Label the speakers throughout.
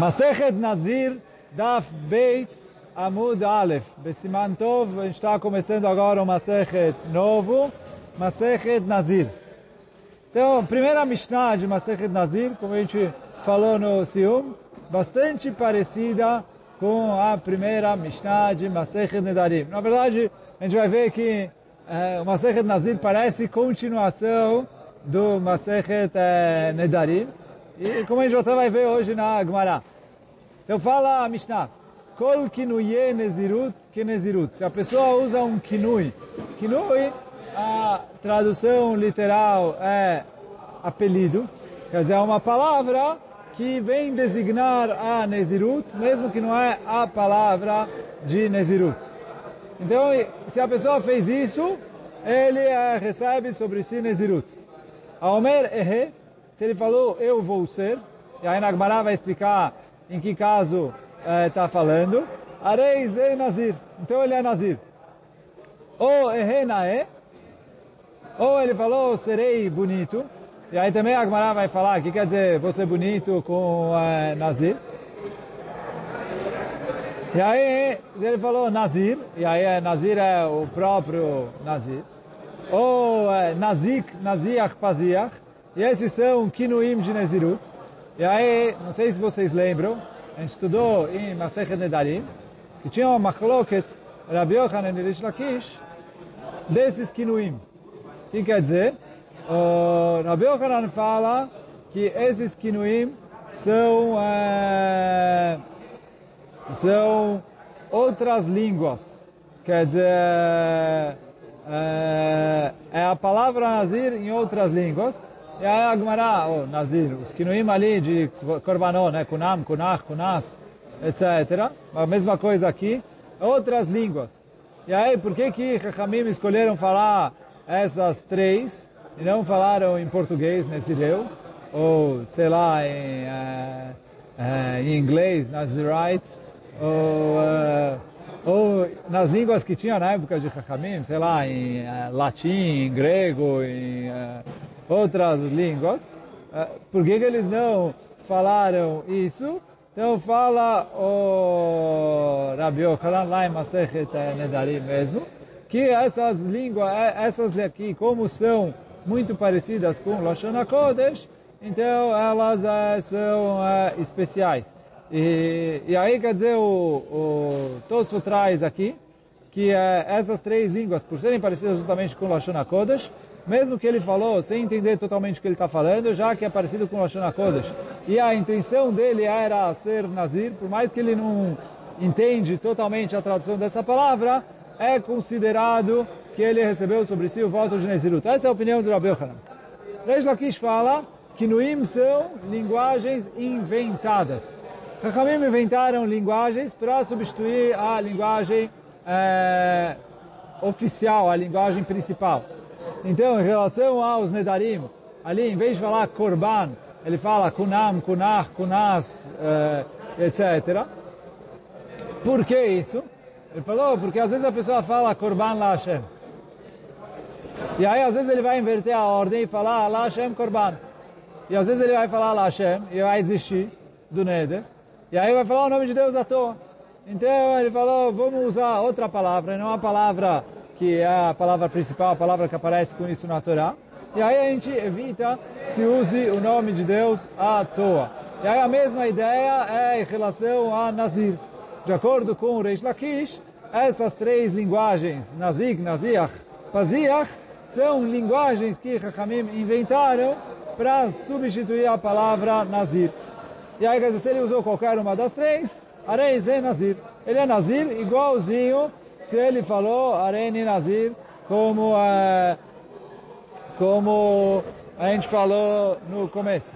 Speaker 1: Masechet Nazir, Daf Beit, Amud Aleph. Besiman Tov, a gente está começando agora o Masechet novo, Masechet Nazir. Então, a primeira Mishnah de Masechet Nazir, como a gente falou no Sium, bastante parecida com a primeira Mishnah de Masechet Nedarim. Na verdade, a gente vai ver que eh, o Masechet Nazir parece continuação do Masechet eh, Nedarim. E como a gente vai ver hoje na Gemara. Então fala a Mishnah. Kol kinuye nezirut que nezirut. Se a pessoa usa um kinui. Kinui, a tradução literal é apelido. Quer dizer, é uma palavra que vem designar a nezirut, mesmo que não é a palavra de nezirut. Então, se a pessoa fez isso, ele é, recebe sobre si nezirut. A Omer ehe, se ele falou, eu vou ser, e aí na Gemara vai explicar em que caso está falando, Arei Zei Nazir, então ele é Nazir. Ou Ehenae, ou ele falou, serei bonito, e aí também a Gemara vai falar, que quer dizer, ser bonito com uh, Nazir. E aí ele falou Nazir, e aí Nazir é o próprio Nazir. Ou é, Nazik, Naziach, Paziach, e esses são Kinuim de Nezirut. E aí, não sei se vocês lembram, a gente estudou em Masechet Nedarim, que tinha uma machloket, Rabbi Yochanan e Rish Lakish, desses Kinuim. O que quer dizer? O Rabbi Yochanan fala que esses Kinuim são, é, são outras línguas. Quer dizer, é, é a palavra Nazir em outras línguas. E aí a Gemara, o Nazir, os Kinuim ali de Korbanot, né? Kunam, Kunach, Kunas, etc. A mesma coisa aqui, outras línguas. E aí, por que que Chachamim escolheram falar essas três e não falaram em português, Nezireu? Ou, sei lá, em, uh, uh, em inglês, Nazirite? Ou, uh, ou nas línguas que tinha na época de Chachamim, sei lá, em latim, em grego, em outras línguas. Por que, que eles não falaram isso? Então fala o Rabi Yochanan lá em Masechet Nedarim mesmo, que essas línguas, essas aqui, como são muito parecidas com Lashon HaKodesh, então elas são especiais. E, e aí quer dizer, o, o Tosfo traz aqui, que essas três línguas, por serem parecidas justamente com Lashon HaKodesh, mesmo que ele falou sem entender totalmente o que ele está falando, já que é parecido com Lashon HaKodesh, e a intenção dele era ser Nazir, por mais que ele não entende totalmente a tradução dessa palavra, é considerado que ele recebeu sobre si o voto de Nezirut. Essa é a opinião do Rabbi Yochanan. Reish Lakish fala que Nuim são linguagens inventadas. Chachamim inventaram linguagens para substituir a linguagem é, oficial, a linguagem principal. Então, em relação aos Nedarim, ali, em vez de falar Korban, ele fala Kunam, Kunach, Kunas, etc. Por que isso? Ele falou, porque às vezes a pessoa fala Korban La Hashem. E aí, às vezes, ele vai inverter a ordem e falar La Hashem Korban. E às vezes ele vai falar La Hashem e vai desistir do Neder. E aí vai falar o nome de Deus à toa. Então ele falou, vamos usar outra palavra, não a palavra que é a palavra principal, a palavra que aparece com isso na Torá. E aí a gente evita se use o nome de Deus à toa. E aí a mesma ideia é em relação a Nazir. De acordo com o Reish Lakish, essas três linguagens, Nazig, Naziach, Paziach, são linguagens que Hakamim inventaram para substituir a palavra Nazir. E aí, se ele usou qualquer uma das três, Areis é Nazir. Ele é Nazir igualzinho se ele falou Areni Nazir, como, uh, como a gente falou no começo.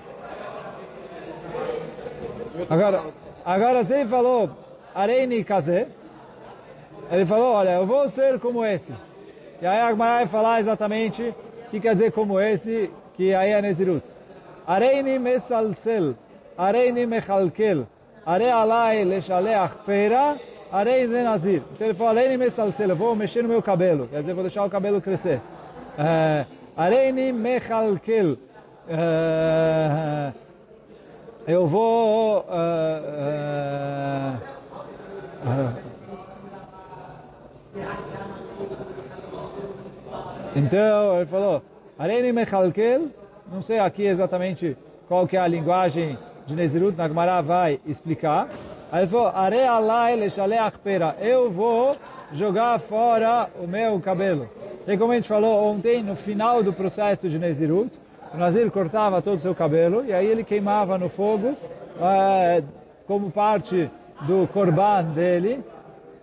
Speaker 1: Agora, agora se ele falou Areni Kaze, ele falou, olha, eu vou ser como esse. E aí Agmará vai falar exatamente o que quer dizer como esse, que aí é Nezirut. Areini mesalsel, areini mechalkel, are alai leshaleach pera, Arei Zé Nazir. Então ele falou, Arei Mesalsel, eu vou mexer no meu cabelo. Quer dizer, vou deixar o cabelo crescer. Arei Mechalkel. eu vou... Uh, uh, então, ele falou, Areni Mechalkel, não sei aqui exatamente qual que é a linguagem de Nezirut, Nagmará vai explicar. Aí ele falou, eu vou jogar fora o meu cabelo. E como a gente falou ontem, no final do processo de Nezirut, o Nazir cortava todo o seu cabelo e aí ele queimava no fogo é, como parte do korban dele,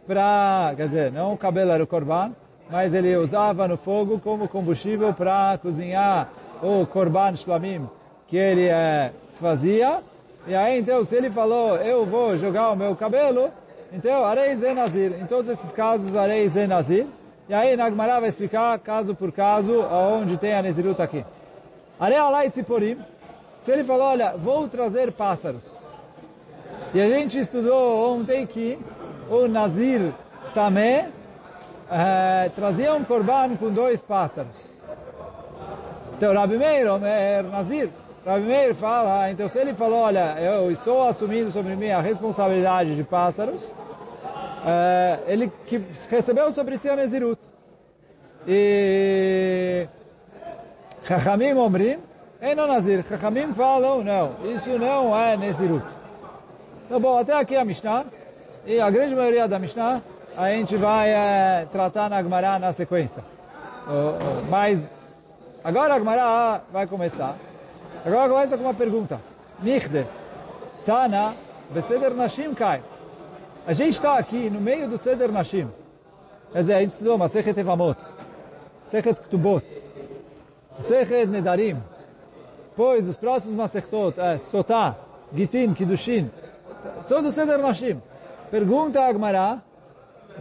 Speaker 1: para, quer dizer, não o cabelo era o korban, mas ele usava no fogo como combustível para cozinhar o korban shlamim que ele é, fazia. E aí, então, se ele falou, eu vou jogar o meu cabelo, então, arei nazir. Em todos esses casos, arei nazir. E aí, Nagmará vai explicar, caso por caso, aonde tem a Nezirut aqui. Arei alai tziporim. Se ele falou, olha, vou trazer pássaros. E a gente estudou ontem que o Nazir também é, trazia um corban com dois pássaros. Então, Rabi Meir, é Nazir, Rabi Meir fala, então se ele falou, olha, eu estou assumindo sobre mim a responsabilidade de pássaros, é, ele que recebeu sobre si a Nezirut. E Chachamim Omrim, não Nazir. Chachamim falam, não, isso não é Nezirut. Então, bom, até aqui a Mishnah, e a grande maioria da Mishnah, a gente vai é, tratar na Agmará na sequência. Mas agora a Agmará vai começar. Agora começa com uma pergunta. Michde, Tana, Beseder Nashim Kai. A gente está aqui no meio do Seder Nashim. Quer dizer, a gente estudou Masechet Evamot, Masechet Ktubot, Masechet Nedarim. Pois os próximos Masechtot é Sotá, Gitin, Kiddushin, todo o Seder Nashim. Pergunta a Agmará,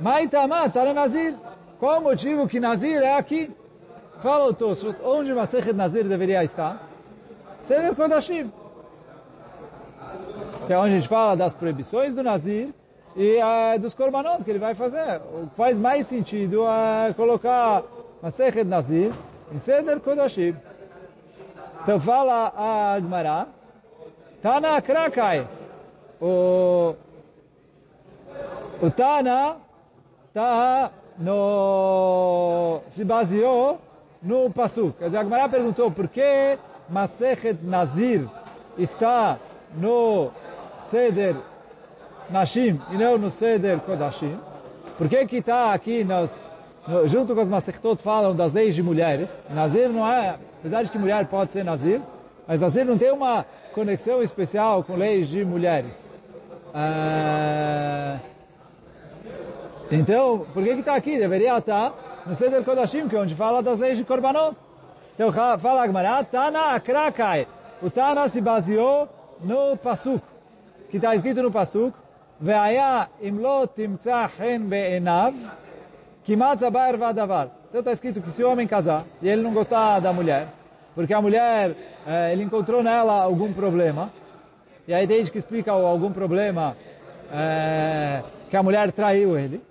Speaker 1: Maitama, Tara Nazir. Qual o motivo que Nazir é aqui? Fala o Tosfot, onde Masechet Nazir deveria estar? Seder Kodashim. Que é onde a gente fala das proibições do Nazir e uh, dos korbanot que ele vai fazer. O que faz mais sentido é colocar Masechet Nazir em Seder Kodashim. Então fala a Agmará, Tana Krakai, o, o Tana está no, se baseou no Pasuk. Quer dizer, a Agmará perguntou por que Masechet Nazir está no Seder Nashim e não no Seder Kodashim. Por que que está aqui nos, no, junto com os Masechtot falam das leis de mulheres? Nazir não é, apesar de que mulher pode ser Nazir, mas Nazir não tem uma conexão especial com leis de mulheres. Ah, então, por que que está aqui? Deveria estar no Seder Kodashim, que é onde fala das leis de Korbanot. Então fala a Gemara, Tana Akrakai. O Tana se baseou no Pasuk, que está escrito no Pasuk, Ve'aya imlot timtza hen be'enav, kimat zabar vadavar. Então está escrito que se o homem casar e ele não gostar da mulher, porque a mulher, eh, ele encontrou nela algum problema, e aí tem que explica algum problema eh, que a mulher traiu ele,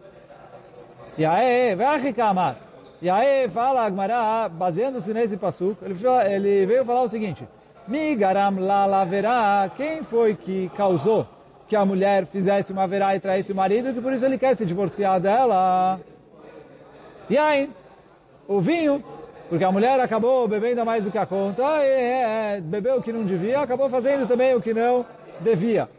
Speaker 1: e aí, vai reclamar. E aí fala Agmará, baseando-se nesse passuco, ele, ele veio falar o seguinte, Migaram la laverá, quem foi que causou que a mulher fizesse uma verá e traísse o marido, que por isso ele quer se divorciar dela? E aí, o vinho, porque a mulher acabou bebendo mais do que a conta, e, é, é, bebeu o que não devia, acabou fazendo também o que não devia.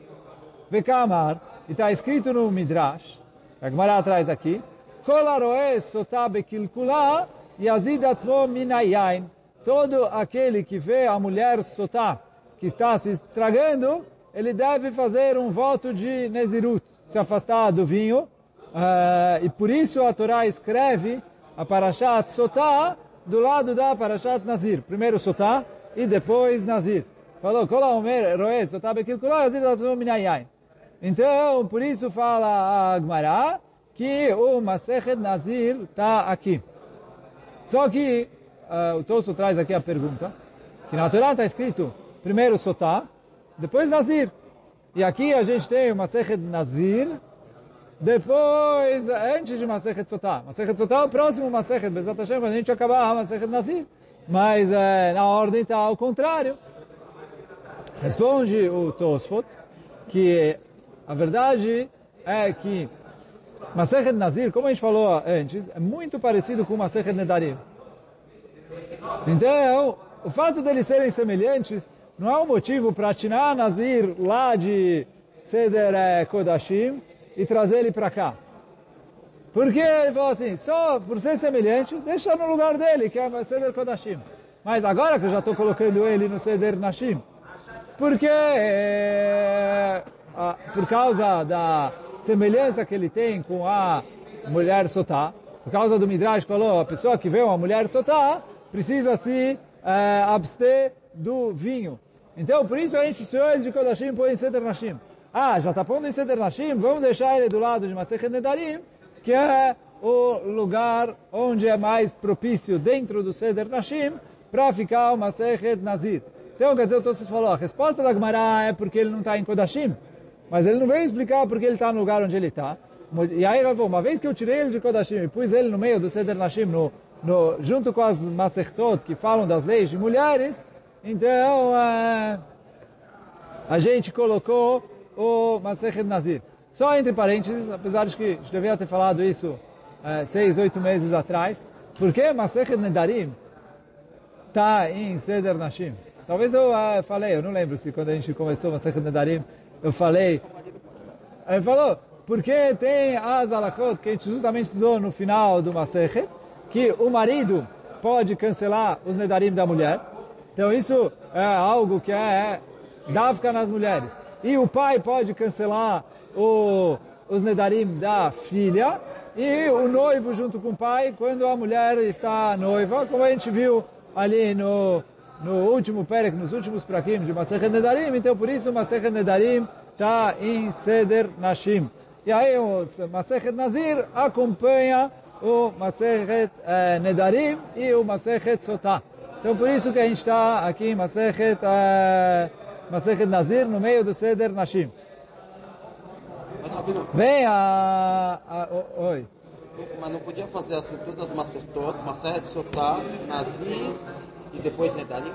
Speaker 1: Vekamar, e está escrito no Midrash, Agmará traz aqui, כל הרואה סוטה בקלקולה, יזיד עצמו מן היין. Todo aquele que vê a mulher sotá, que está se estragando, ele deve fazer um voto de Nezirut, se afastar do vinho. Uh, e por isso a Torá escreve a Parashat Sotá do lado da Parashat Nazir. Primeiro Sotá e depois Nazir. Falou, Kola Omer Roe Sotá Bekilkulá, Yazid Atzmo Minayayin. Então, por isso fala a Agmará, que o Masechet Nazir está aqui. Só que uh, o Tosso traz aqui a pergunta, que na Torá está escrito primeiro Sotá, depois Nazir. E aqui a gente tem o Masechet Nazir, depois, antes de Masechet Sotá. Masechet Sotá é o próximo Masechet, Bezat Hashem, a gente acabar a Masechet Nazir. Mas uh, na ordem está ao contrário. Responde o Tosfot que a verdade é que Masechet Nazir, como a gente falou antes, é muito parecido com Masechet Nedarim. Então, o fato deles serem semelhantes não é um motivo para tirar Nazir lá de Seder eh, Kodashim e trazer ele para cá. Porque ele falou assim, só por ser semelhante, deixa no lugar dele, que é Seder Kodashim. Mas agora que eu já estou colocando ele no Seder Nashim, porque é, a, por causa da semelhança que ele tem com a mulher Sotá, por causa do Midrash falou, a pessoa que vê uma mulher Sotá precisa se é, abster do vinho. Então, por isso a gente tirou ele de Kodashim e põe em Seder Nashim. Ah, já está pondo em Seder Nashim, vamos deixar ele do lado de Masechet Nedarim, que é o lugar onde é mais propício dentro do Seder Nashim para ficar o Masechet Nazir. Então, quer dizer, o Tosfos falou, a resposta da Gemara é porque ele não está em Kodashim, mas ele não veio explicar porque ele está no lugar onde ele está. E aí ele falou, uma vez que eu tirei ele de Kodashim e pus ele no meio do Seder Nashim, no, no, junto com as Masechtot que falam das leis de mulheres, então uh, a gente colocou o Masechet Nazir. Só entre parênteses, apesar de que gente devia ter falado isso uh, seis, oito meses atrás, porque Masechet Nedarim está em Seder Nashim. Talvez eu uh, falei, eu não lembro se quando a gente começou Masechet Nedarim, eu falei, ele falou, porque tem as alachot que a gente justamente estudou no final do Masechet, que o marido pode cancelar os Nedarim da mulher, então isso é algo que é davka nas mulheres. E o pai pode cancelar o, os nedarim da filha e o noivo junto com o pai quando a mulher está noiva, como a gente viu ali no, no último perek, nos últimos prakim de Masechet Nedarim, então por isso Masechet Nedarim está em Seder Nashim. E aí o Masechet Nazir acompanha o Masechet eh, Nedarim e o Masechet Sotah. Então por isso que a gente está aqui em Masechet, uh, Masechet Nazir, no meio do Seder Nashim. Vem a... a o, oi.
Speaker 2: mas não podia fazer assim todas as Masertot, Maseret Sotá, Nazir e depois Nedarim?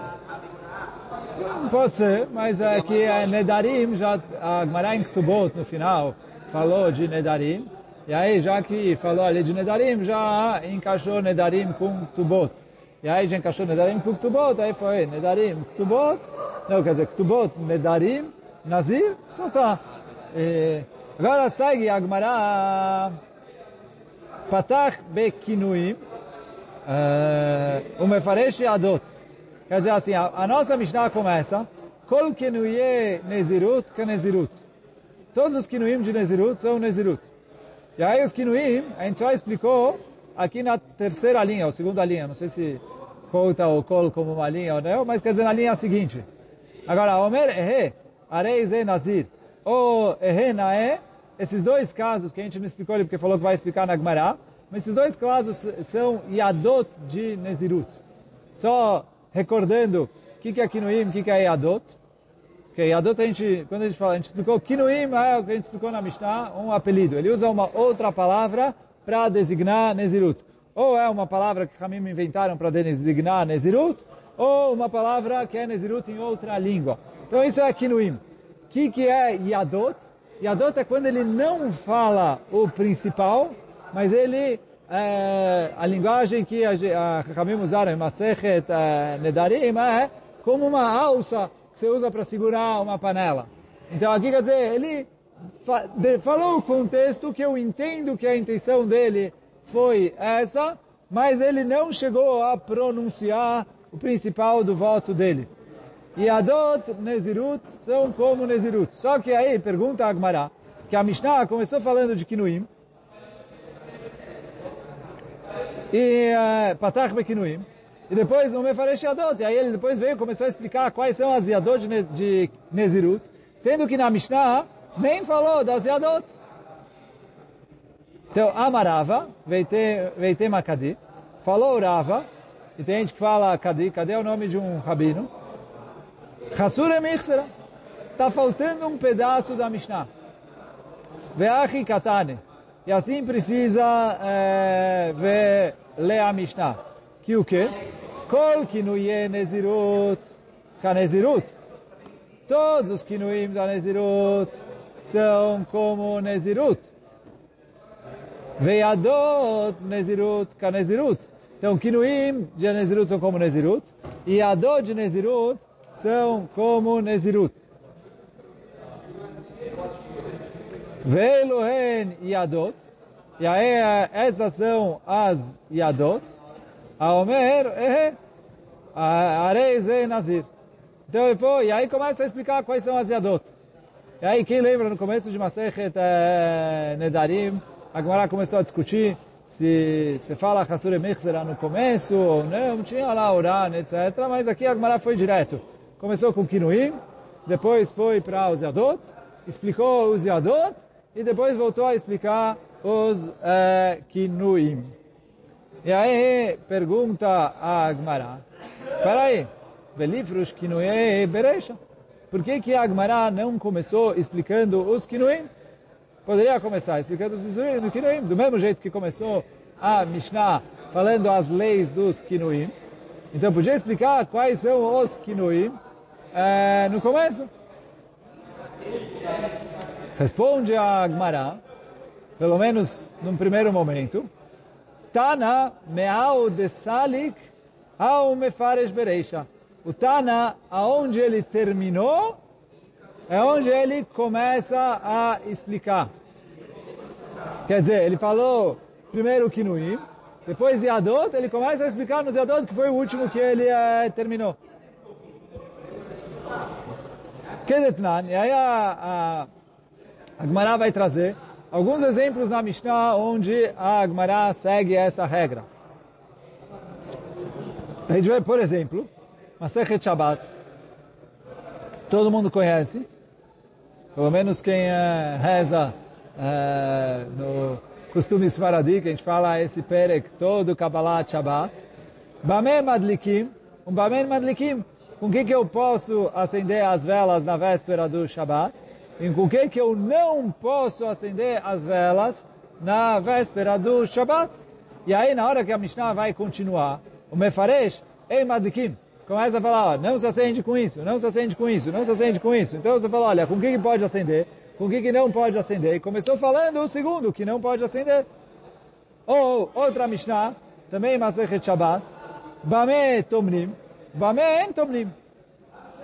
Speaker 1: Pode ser, mas é que é Nedarim, já, a Gemara em Ktubot, no final, falou de Nedarim, e aí já que falou ali de Nedarim, já encaixou Nedarim com Ktubot. E aí já encaixou Nedarim com Ktubot, aí foi Nedarim, Ktubot, não, quer dizer, Ktubot, Nedarim, Nazir, Sotá. E agora segue a Gemara Patach Bekinuim, o Mefaresh Adot. Quer dizer assim, a, a nossa Mishnah começa, Kol Kinuye Nezirut. Todos os Kinuim de Nezirut são Nezirut. E aí os Kinuim, a gente só explicou aqui na terceira linha, ou segunda linha, não sei se conta o Kol como uma linha ou não, mas quer dizer na linha seguinte. Agora, Omer Ehe, Arei Ze Nazir, ou Ehe Nae, esses dois casos que a gente não explicou ali porque falou que vai explicar na Gemara, mas esses dois casos são Yadot de Nezirut. Só recordando o que, que é Kinuim, o que, que é Yadot. Porque Yadot a gente, quando a gente fala, a gente explicou Kinuim, é o que a gente explicou na Mishnah, um apelido. Ele usa uma outra palavra para designar Nezirut. Ou é uma palavra que Hamim inventaram para designar Nezirut, ou uma palavra que é Nezirut em outra língua. Então isso é Kinuim. O que, que é Yadot? Yadot é quando ele não fala o principal, mas ele, é, a linguagem que a, Hamim usaram em Masechet é, Nedarim é como uma alça que você usa para segurar uma panela. Então aqui quer dizer, ele falou o contexto que eu entendo que a intenção dele foi essa, mas ele não chegou a pronunciar o principal do voto dele. E Adot, Nezirut, são como Nezirut. Só que aí, pergunta a Agmará, que a Mishnah começou falando de Kinuim, e uh, Patach Bekinuim, e depois o Mefaresh Yadot, e aí ele depois veio e começou a explicar quais são as Yadot de, de Nezirut, sendo que na Mishnah nem falou das Yadot. Então, Amarava, Veite Makadi, falou Rava, e tem gente que fala Kadi, Kadi é o nome de um rabino, Hasura Michsera, está faltando um pedaço da Mishnah. Veachi Katane, e assim precisa é, ver, ler a Mishnah. Que o quê? Kol kinuye nezirut, kanezirut. todos os kinuim da Nezirut são como Nezirut. Veiadot Nezirut ka Nezirut. Então, kinuim de Nezirut são como Nezirut, e Adot de Nezirut são como Nezirut. Velohen Yadot, e aí essas são as Yadot, a Omer, eh, Arei Ze Nazir. Então foi, e aí começa a explicar quais são as Yadot. E aí quem lembra no começo de Masechet eh, Nedarim, a Gemara começou a discutir se se fala Hasure Mechzera no começo ou não, tinha lá Oran, etc. Mas aqui a Gemara foi direto. Começou com Kinuim, depois foi para os Yadot, explicou os Yadot, e depois voltou a explicar os uh, Kinuim. E aí pergunta a Agmará, peraí, Velifrus Kinuei Bereisha, por que que a Agmará não começou explicando os Kinuim? Poderia começar explicando os Kinuim, do mesmo jeito que começou a Mishnah falando as leis dos Kinuim. Então podia explicar quais são os Kinuim uh, no começo. Responde a Agmará, pelo menos num primeiro momento, Tana me'au de salik ao mefaresh bereisha. O Tana, aonde ele terminou, é onde ele começa a explicar. Quer dizer, ele falou primeiro Kinuim, depois Yadot, ele começa a explicar no Yadot, que foi o último que ele é, terminou. Kedetnan, e aí a, a, a Gemara vai trazer alguns exemplos na Mishnah onde a Gemara segue essa regra. A gente vê, por exemplo, Masechet Shabbat. Todo mundo conhece, pelo menos quem uh, reza uh, no costume Svaradi, que a gente fala esse perek todo Kabbalah Shabbat. Bameh Madlikim, um Bameh Madlikim, com que que eu posso acender as velas na véspera do Shabbat? E com que que eu não posso acender as velas na véspera do Shabbat? E aí, na hora que a Mishnah vai continuar, o Mefaresh, Ei Madikim, começa a falar, não se acende com isso, não se acende com isso, não se acende com isso. Então você fala, olha, com que que pode acender? Com que que não pode acender? E começou falando o segundo, que não pode acender. Ou outra Mishnah, também Masechet Shabbat, Bame Tomnim, Bame En.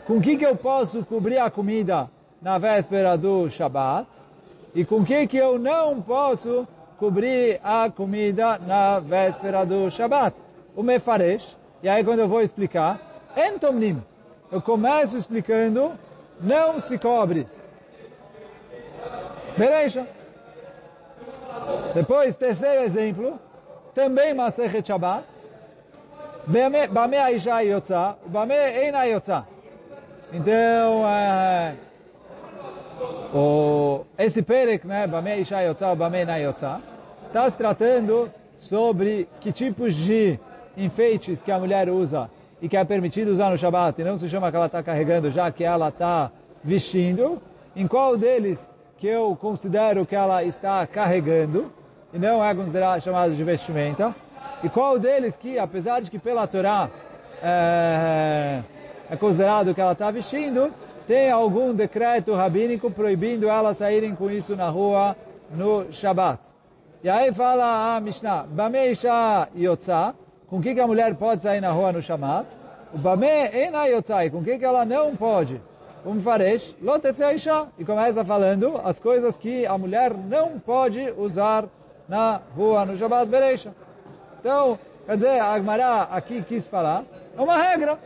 Speaker 1: Com que que eu posso cobrir a comida na véspera do Shabat e com que que eu não posso cobrir a comida na véspera do Shabat. O Mefaresh, e aí quando eu vou explicar, Entomnim, eu começo explicando, não se cobre. Bereisha. Depois, terceiro exemplo, também Masechet Shabbat, Bame Aisha Yotza, Bame Eina Yotza. Então, é, o, esse perek, né, Bamei Isha Yotza, Bamei Na está se tratando sobre que tipos de enfeites que a mulher usa e que é permitido usar no Shabat, e não se chama que ela está carregando, já que ela está vestindo, em qual deles que eu considero que ela está carregando, e não é considerado chamado de vestimenta, e qual deles que, apesar de que pela Torá é, é considerado que ela está vestindo, tem algum decreto rabínico proibindo elas saírem com isso na rua no Shabat. E aí fala a Mishnah, Bameisha Yotza, com que, que a mulher pode sair na rua no Shabat? O Bame Ena Yotzai, com que, que ela não pode? Um faresh, Lotetzeisha, e começa falando as coisas que a mulher não pode usar na rua no Shabat Bereisha. Então, quer dizer, a Agmará aqui quis falar, é uma regra.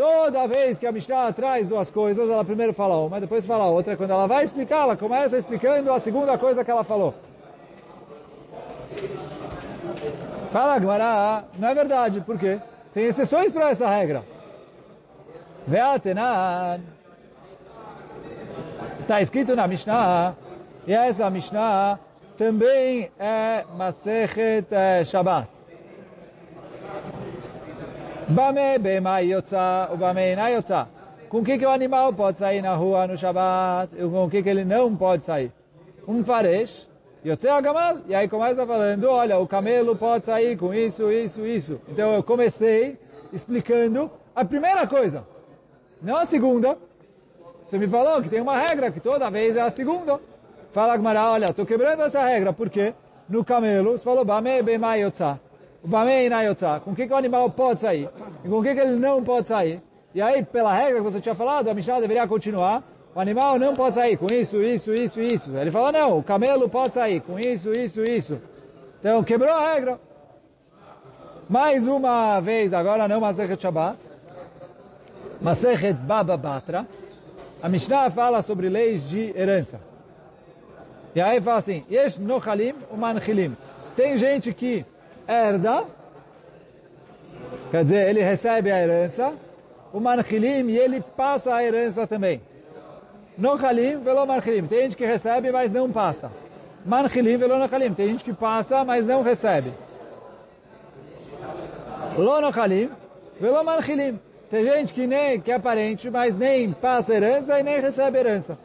Speaker 1: Toda vez que a Mishnah traz duas coisas, ela primeiro fala uma, depois fala outra. Quando ela vai explicar, ela começa explicando a segunda coisa que ela falou. Fala Agmará, não é verdade, por quê? Tem exceções para essa regra. Veatenan. Está escrito na Mishnah, e essa Mishnah também é Masechet Shabbat. Bame bema yotza, o bame na yotza. Com que que o animal pode sair na rua no Shabbat e com que que ele não pode sair? Um faresh, yotze agamal, e aí começa falando, olha, o camelo pode sair com isso, isso, isso. Então eu comecei explicando a primeira coisa, não a segunda. Você me falou que tem uma regra, que toda vez é a segunda. Fala Gmará, olha, estou quebrando essa regra, por quê? No camelo, você falou, Bamei Bemai Yotzah. Com o que, que o animal pode sair? E com o que, que ele não pode sair? E aí, pela regra que você tinha falado, a Mishnah deveria continuar. O animal não pode sair com isso, isso, isso, isso. Ele fala, não, o camelo pode sair com isso, isso, isso. Então, quebrou a regra. Mais uma vez, agora não Masechet Shabbat. Masechet Baba Batra. A Mishnah fala sobre leis de herança. E aí fala assim, Yesh Nochalim Umanchilim. Tem gente que herda, quer dizer, ele recebe a herança, o manchilim e ele passa a herança também. Nochalim velo manchilim. Tem gente que recebe, mas não passa. Manchilim velo nochalim. Tem gente que passa, mas não recebe. Lo nochalim velo manchilim. Tem gente que nem que é parente, mas nem passa herança e nem recebe herança.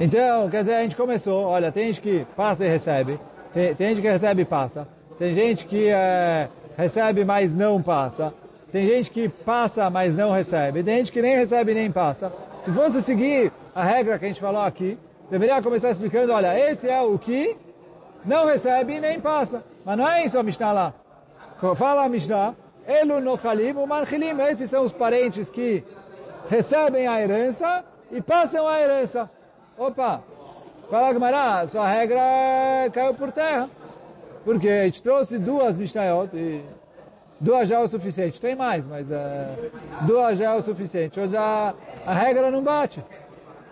Speaker 1: Então, quer dizer, a gente começou, olha, tem gente que passa e recebe, tem, tem gente que recebe e passa, tem gente que é, recebe, mas não passa, tem gente que passa, mas não recebe, tem gente que nem recebe nem passa. Se fosse seguir a regra que a gente falou aqui, deveria começar explicando, olha, esse é o que não recebe nem passa. Mas não é isso a Mishnah lá. Fala a Mishnah, Elu nochalim o manchilim, esses são os parentes que recebem a herança e passam a herança. Opa, fala Gamara, sua regra caiu por terra. Porque a gente trouxe duas Mishnayot e duas já é o suficiente. Tem mais, mas uh, duas já é o suficiente. Hoje a, a regra não bate.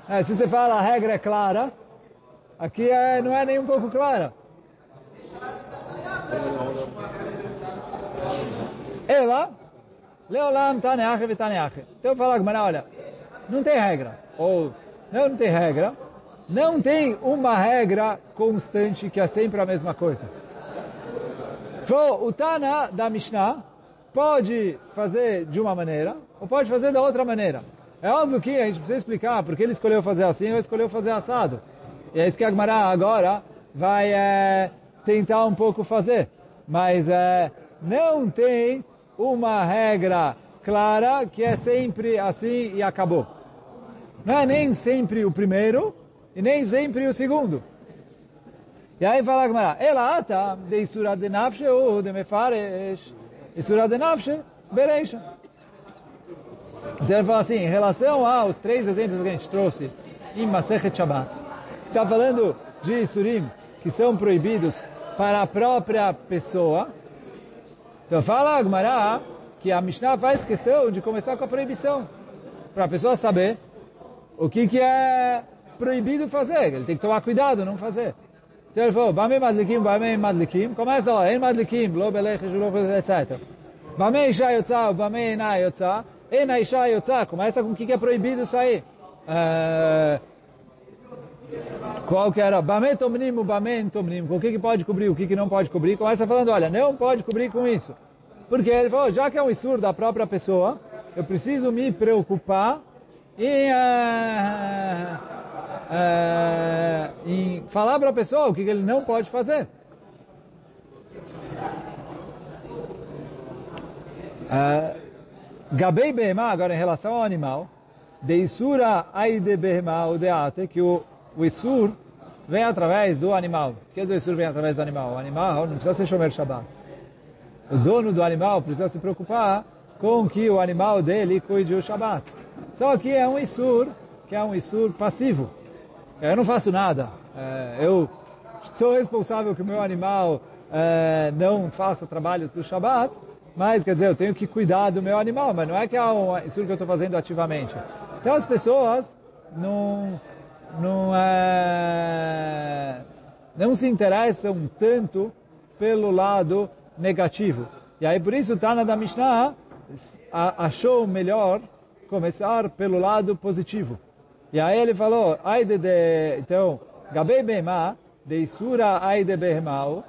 Speaker 1: É, se você fala a regra é clara, aqui é, não é nem um pouco clara. Ela, Leolam Taneache Vitaneache. Então fala Gamara, olha, não tem regra. Ou não, não tem regra. Não tem uma regra constante que é sempre a mesma coisa. O Tana da Mishnah pode fazer de uma maneira ou pode fazer da outra maneira. É óbvio que a gente precisa explicar porque ele escolheu fazer assim ou escolheu fazer assado. E é isso que a Gemara agora vai é, tentar um pouco fazer. Mas é, não tem uma regra clara que é sempre assim e acabou. Não é nem sempre o primeiro e nem sempre o segundo. E aí fala a ela ata de Isura de Nafshe ou de Mefaresh. Isura de Nafshe, Bereisha. Então ele fala assim, em relação aos três exemplos que a gente trouxe em Masechet Shabbat, está falando de Isurim que são proibidos para a própria pessoa. Então fala a que a Mishnah faz questão de começar com a proibição, para a pessoa saber o que, que é proibido fazer. Ele tem que tomar cuidado, não fazer. Então ele falou, Bamei Madlikim, Bamei Madlikim, começa lá, Em Madlikim, Lo Belech, etc. Bamei Isha Yotzah, Bamei Ina Yotzah, Ena Isha Yotzah, começa com o que, é proibido sair. Uh, qual que era? Bamei Tomnim, Bamei Tomnim, o que, que pode cobrir, o que, que não pode cobrir. Começa falando, olha, não pode cobrir com isso. Porque ele falou, já que é um isur da própria pessoa, eu preciso me preocupar em, uh, uh, em falar para a pessoa o que ele não pode fazer. Gabei Behemá, agora em relação ao animal, de Isura Aide Behemá, o Deate, que o, o Isur vem através do animal. O que é o Isur vem através do animal? O animal não precisa ser Shomer Shabbat. O dono do animal precisa se preocupar com que o animal dele cuide o Shabbat. Só que é um Isur, que é um Isur passivo. Eu não faço nada. É, eu sou responsável que o meu animal é, não faça trabalhos do Shabbat, mas, quer dizer, eu tenho que cuidar do meu animal, mas não é que é um Isur que eu estou fazendo ativamente. Então as pessoas não, não, é, não se interessam tanto pelo lado negativo. E aí por isso Tana da Mishnah achou melhor começar pelo lado positivo. E aí ele falou, Aide de, então, Gabei Behemá, de Isura Aide Behemau,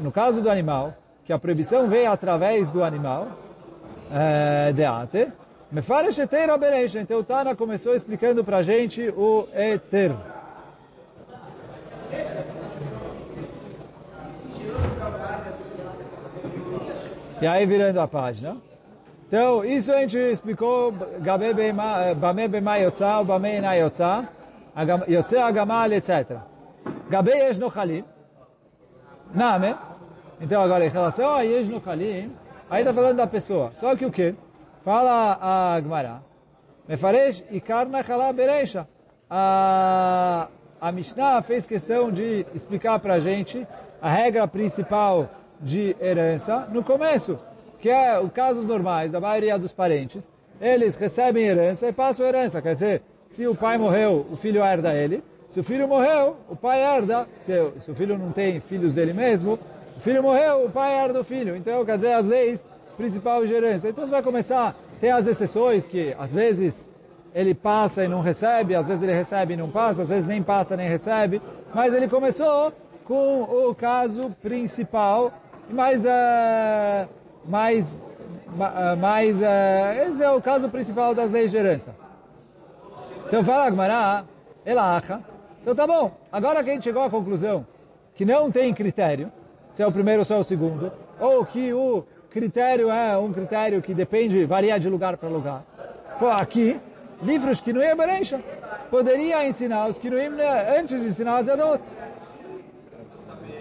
Speaker 1: no caso do animal, que a proibição veio através do animal, é, de ate, Mefaresh Eter Aberesh. Então o Tana começou explicando para gente o Eter. E aí virando a página. Então, isso a gente explicou, Gabe Bame Bema Yotzá, Bame Ina Yotzá, Yotzé Agamal, etc. Gabe Yesh Nochalim, Name, então agora em relação a Yesh Nochalim, aí está falando da pessoa. Só que o que? Fala a Gemara, Mefaresh Ikar Nachalá Bereisha. A, a Mishnah fez questão de explicar para a gente a regra principal de herança no começo que é o casos normais da maioria dos parentes, eles recebem herança e passam herança. Quer dizer, se o pai morreu, o filho herda ele. Se o filho morreu, o pai herda. Se, se o filho não tem filhos dele mesmo, o filho morreu, o pai herda o filho. Então, quer dizer, as leis principais de herança. Então você vai começar, tem as exceções que às vezes ele passa e não recebe, às vezes ele recebe e não passa, às vezes nem passa nem recebe, mas ele começou com o caso principal, mas uh, mas, mas uh, esse é o caso principal das leis de herança. Então fala Agmará, ela acha. Então tá bom, agora que a gente chegou à conclusão que não tem critério, se é o primeiro ou se é o segundo, ou que o critério é um critério que depende, varia de lugar para lugar. Pô, aqui, livros que não é Bereisha, poderia ensinar os Kinuim né, antes de ensinar os Yadot.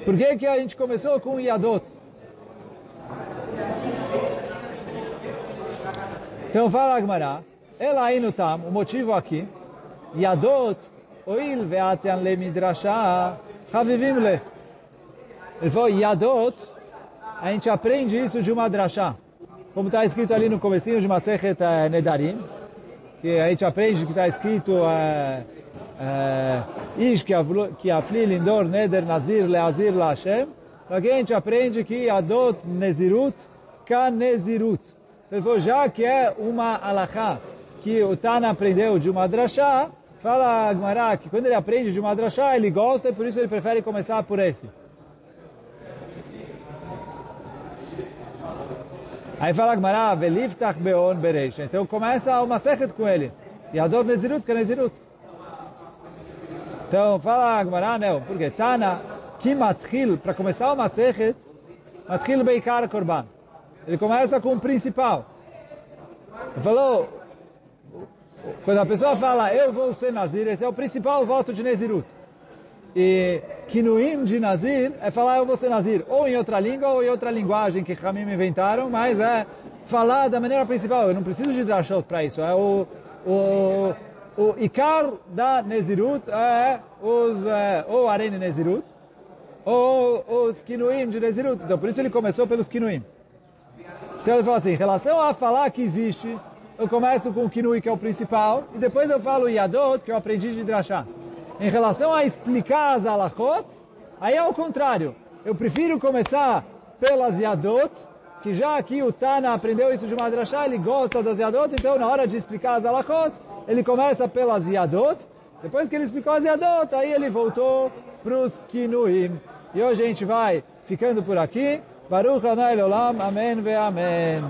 Speaker 1: Por que, que a gente começou com o Yadot? Então fala Agmará, ela aí no tam, o motivo aqui, Yadot, oil ve'atian le midrashah, havivim le. Ele falou, Yadot, a gente aprende isso de uma drashá. Como está escrito ali no comecinho de Masechet uh, Nedarim, que a gente aprende que está escrito uh, uh, Ish que afli lindor neder nazir leazir la Hashem. Aqui a gente aprende que Yadot nezirut ka nezirut. Ele falou, já que é uma alahá que o Tana aprendeu de uma drachá, fala Agmará que quando ele aprende de uma drachá, ele gosta e por isso ele prefere começar por esse. Aí fala Agmará, veliftach beon bereish. Então começa uma sechet com ele. E ador nezirut, que é nezirut. Então fala Agmará, não, porque Tana, que matchil, para começar uma sechet, matchil beikar korban. Ele começa com o principal. Ele falou, quando a pessoa fala, eu vou ser Nazir, esse é o principal voto de Nezirut. E Kinuim de Nazir é falar, eu vou ser Nazir, ou em outra língua, ou em outra linguagem que Hamim inventaram, mas é falar da maneira principal. Eu não preciso de Drashot para isso. É o, o, o Ikar da Nezirut é os, é, ou Arene Nezirut, ou os Kinuim de Nezirut. Então, por isso ele começou pelos Kinuim. Então ele fala assim, em relação a falar que existe, eu começo com o Kinui, que é o principal, e depois eu falo Yadot, que eu aprendi de Drashá. Em relação a explicar as alachot, aí é o contrário. Eu prefiro começar pelas Yadot, que já aqui o Tana aprendeu isso de uma Drashá, ele gosta das Yadot, então na hora de explicar as alachot, ele começa pelas Yadot, depois que ele explicou as Yadot, aí ele voltou para os Kinuim. E hoje a gente vai ficando por aqui. Baruch Hanai Olam, Amém ve Amém.